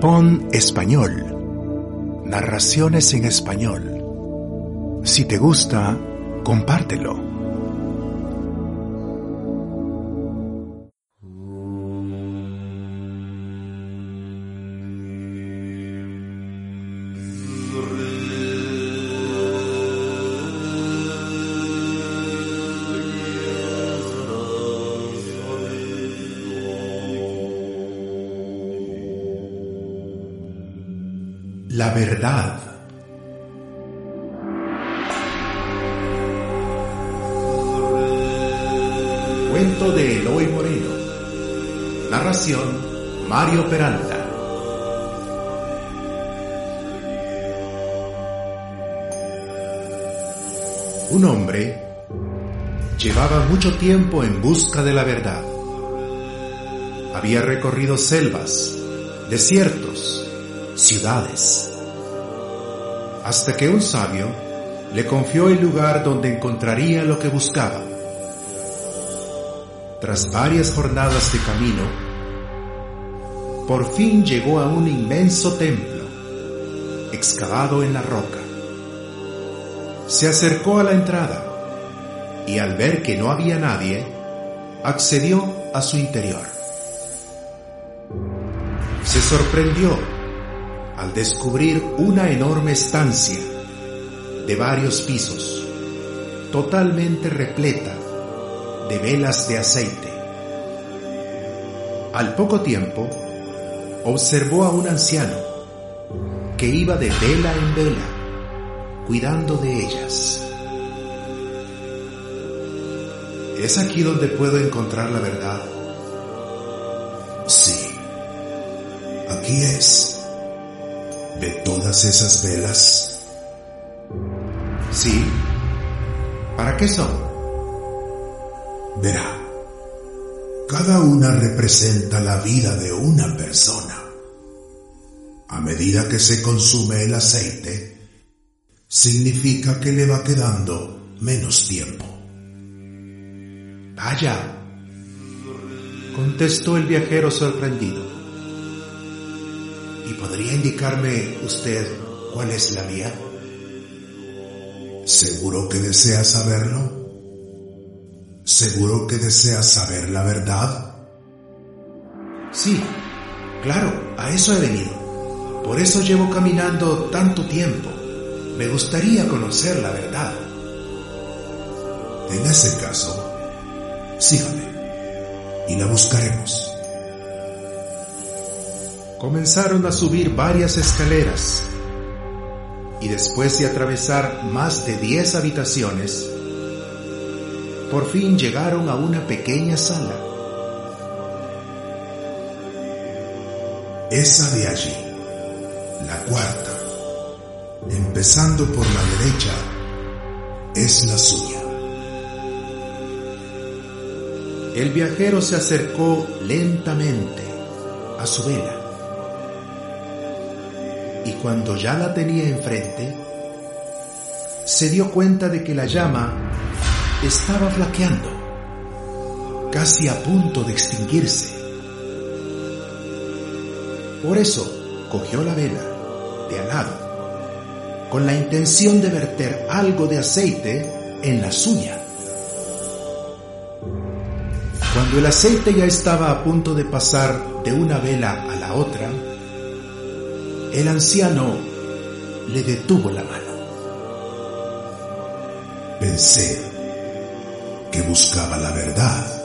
Pon español. Narraciones en español. Si te gusta, compártelo. La verdad. Cuento de Eloy Moreno. Narración Mario Peralta. Un hombre llevaba mucho tiempo en busca de la verdad. Había recorrido selvas, desiertos, ciudades, hasta que un sabio le confió el lugar donde encontraría lo que buscaba. Tras varias jornadas de camino, por fin llegó a un inmenso templo, excavado en la roca. Se acercó a la entrada y al ver que no había nadie, accedió a su interior. Se sorprendió al descubrir una enorme estancia de varios pisos, totalmente repleta de velas de aceite. Al poco tiempo, observó a un anciano que iba de vela en vela, cuidando de ellas. ¿Es aquí donde puedo encontrar la verdad? Sí, aquí es. ¿De todas esas velas? Sí. ¿Para qué son? Verá, cada una representa la vida de una persona. A medida que se consume el aceite, significa que le va quedando menos tiempo. Vaya, contestó el viajero sorprendido. ¿Y podría indicarme usted cuál es la mía? ¿Seguro que desea saberlo? ¿Seguro que desea saber la verdad? Sí, claro, a eso he venido. Por eso llevo caminando tanto tiempo. Me gustaría conocer la verdad. En ese caso, sígame y la buscaremos. Comenzaron a subir varias escaleras y después de atravesar más de 10 habitaciones, por fin llegaron a una pequeña sala. Esa de allí, la cuarta, empezando por la derecha, es la suya. El viajero se acercó lentamente a su vela y cuando ya la tenía enfrente, se dio cuenta de que la llama estaba flaqueando, casi a punto de extinguirse. Por eso cogió la vela de al lado, con la intención de verter algo de aceite en la suya. Cuando el aceite ya estaba a punto de pasar de una vela a la otra, el anciano le detuvo la mano. Pensé que buscaba la verdad.